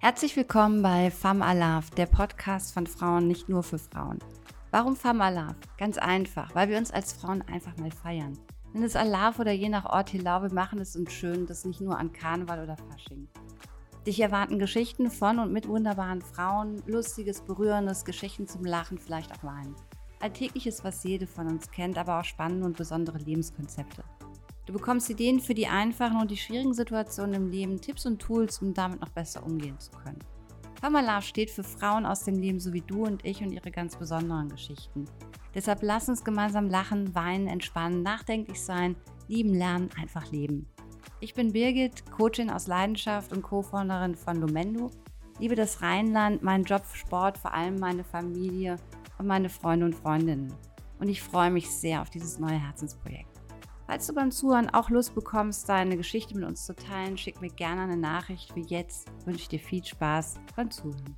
Herzlich willkommen bei Femme Alaf, der Podcast von Frauen nicht nur für Frauen. Warum Femme Alaf? Ganz einfach, weil wir uns als Frauen einfach mal feiern. Wenn es Alaf oder je nach Ort Hilau, wir machen es uns schön, das nicht nur an Karneval oder Fasching. Dich erwarten Geschichten von und mit wunderbaren Frauen, lustiges, berührendes, Geschichten zum Lachen, vielleicht auch Weinen. Alltägliches, was jede von uns kennt, aber auch spannende und besondere Lebenskonzepte. Du bekommst Ideen für die einfachen und die schwierigen Situationen im Leben, Tipps und Tools, um damit noch besser umgehen zu können. Famala steht für Frauen aus dem Leben so wie du und ich und ihre ganz besonderen Geschichten. Deshalb lass uns gemeinsam lachen, weinen, entspannen, nachdenklich sein, lieben, lernen, einfach leben. Ich bin Birgit, Coachin aus Leidenschaft und Co-Founderin von Lumendo. Liebe das Rheinland, meinen Job, Sport, vor allem meine Familie und meine Freunde und Freundinnen. Und ich freue mich sehr auf dieses neue Herzensprojekt. Falls du beim Zuhören auch Lust bekommst, deine Geschichte mit uns zu teilen, schick mir gerne eine Nachricht. Wie jetzt wünsche ich dir viel Spaß beim Zuhören.